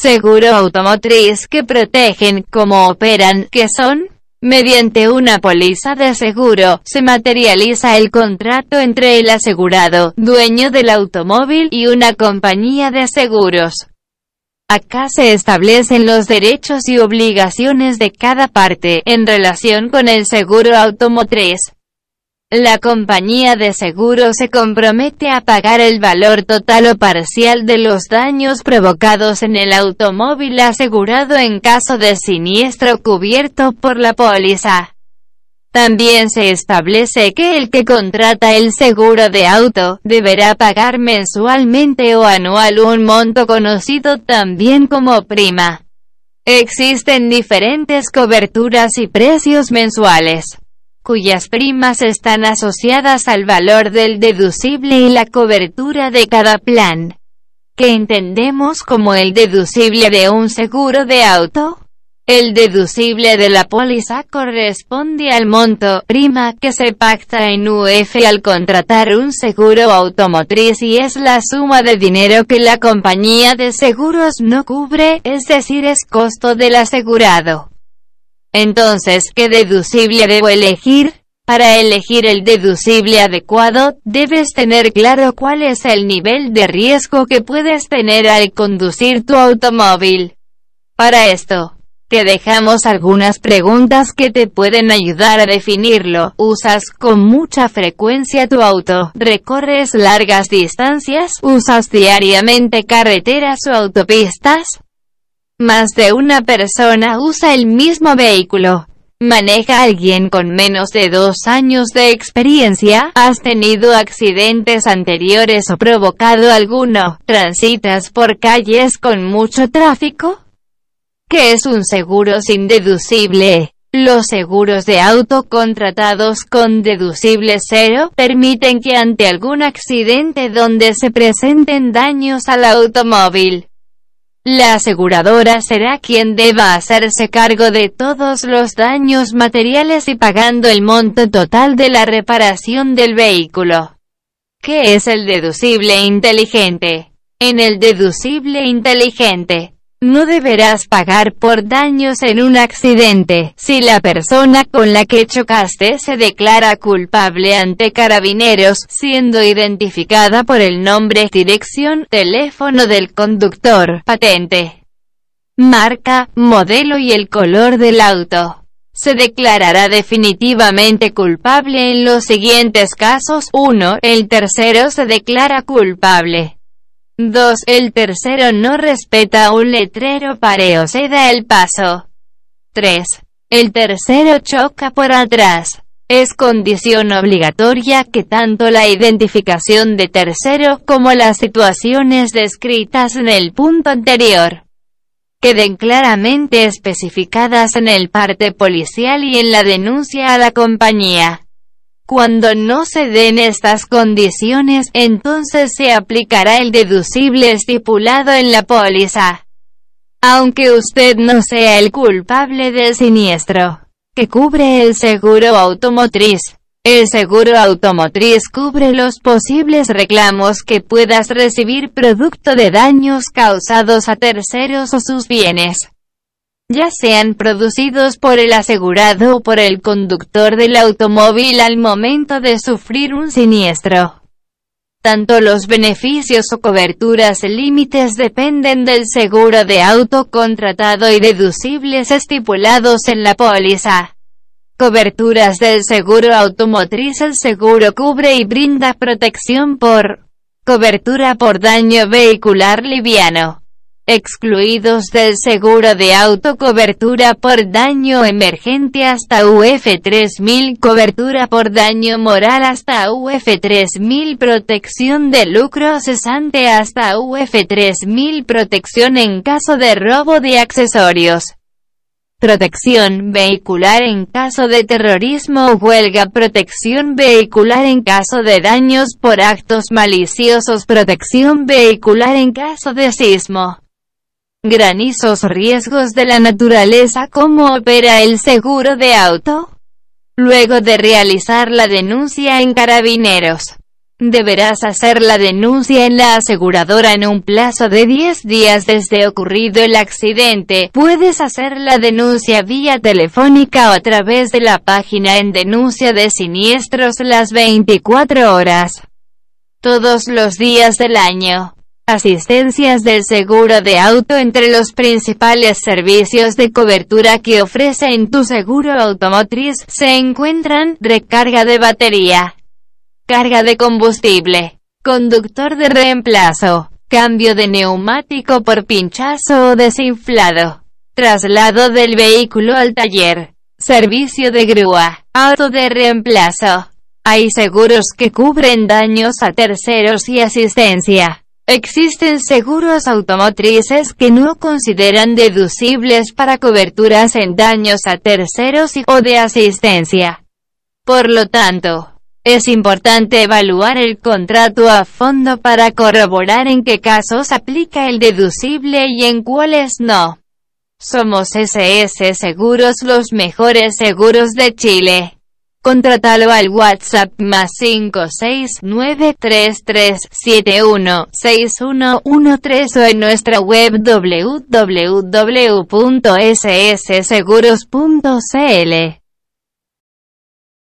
seguro automotriz que protegen, cómo operan, qué son. Mediante una póliza de seguro, se materializa el contrato entre el asegurado, dueño del automóvil, y una compañía de seguros. Acá se establecen los derechos y obligaciones de cada parte, en relación con el seguro automotriz. La compañía de seguro se compromete a pagar el valor total o parcial de los daños provocados en el automóvil asegurado en caso de siniestro cubierto por la póliza. También se establece que el que contrata el seguro de auto, deberá pagar mensualmente o anual un monto conocido también como prima. Existen diferentes coberturas y precios mensuales cuyas primas están asociadas al valor del deducible y la cobertura de cada plan, que entendemos como el deducible de un seguro de auto. El deducible de la póliza corresponde al monto prima que se pacta en UF al contratar un seguro automotriz y es la suma de dinero que la compañía de seguros no cubre, es decir es costo del asegurado. Entonces, ¿qué deducible debo elegir? Para elegir el deducible adecuado, debes tener claro cuál es el nivel de riesgo que puedes tener al conducir tu automóvil. Para esto, te dejamos algunas preguntas que te pueden ayudar a definirlo. ¿Usas con mucha frecuencia tu auto? ¿Recorres largas distancias? ¿Usas diariamente carreteras o autopistas? Más de una persona usa el mismo vehículo. ¿Maneja alguien con menos de dos años de experiencia? ¿Has tenido accidentes anteriores o provocado alguno? ¿Transitas por calles con mucho tráfico? ¿Qué es un seguro sin deducible? Los seguros de auto contratados con deducible cero permiten que ante algún accidente donde se presenten daños al automóvil, la aseguradora será quien deba hacerse cargo de todos los daños materiales y pagando el monto total de la reparación del vehículo. ¿Qué es el deducible inteligente? En el deducible inteligente, no deberás pagar por daños en un accidente, si la persona con la que chocaste se declara culpable ante carabineros, siendo identificada por el nombre, dirección, teléfono del conductor, patente, marca, modelo y el color del auto. Se declarará definitivamente culpable en los siguientes casos. 1. El tercero se declara culpable. 2. El tercero no respeta un letrero pareo se da el paso. 3. El tercero choca por atrás. Es condición obligatoria que tanto la identificación de tercero como las situaciones descritas en el punto anterior queden claramente especificadas en el parte policial y en la denuncia a la compañía. Cuando no se den estas condiciones, entonces se aplicará el deducible estipulado en la póliza. Aunque usted no sea el culpable del siniestro que cubre el seguro automotriz. El seguro automotriz cubre los posibles reclamos que puedas recibir producto de daños causados a terceros o sus bienes ya sean producidos por el asegurado o por el conductor del automóvil al momento de sufrir un siniestro. Tanto los beneficios o coberturas límites dependen del seguro de auto contratado y deducibles estipulados en la póliza. Coberturas del seguro automotriz El seguro cubre y brinda protección por cobertura por daño vehicular liviano excluidos del seguro de auto cobertura por daño emergente hasta UF 3000 cobertura por daño moral hasta UF 3000 protección de lucro cesante hasta UF 3000 protección en caso de robo de accesorios. Protección vehicular en caso de terrorismo o huelga, protección vehicular en caso de daños por actos maliciosos, protección vehicular en caso de sismo granizos riesgos de la naturaleza ¿Cómo opera el seguro de auto? Luego de realizar la denuncia en carabineros, Deberás hacer la denuncia en la aseguradora en un plazo de 10 días desde ocurrido el accidente. Puedes hacer la denuncia vía telefónica o a través de la página en denuncia de siniestros las 24 horas. Todos los días del año. Asistencias del seguro de auto entre los principales servicios de cobertura que ofrece en tu seguro automotriz se encuentran recarga de batería carga de combustible, conductor de reemplazo, cambio de neumático por pinchazo o desinflado, traslado del vehículo al taller, servicio de grúa, auto de reemplazo. Hay seguros que cubren daños a terceros y asistencia. Existen seguros automotrices que no consideran deducibles para coberturas en daños a terceros y o de asistencia. Por lo tanto, es importante evaluar el contrato a fondo para corroborar en qué casos aplica el deducible y en cuáles no. Somos SS Seguros los mejores seguros de Chile. Contratalo al WhatsApp más 56933716113 o en nuestra web www.ssseguros.cl.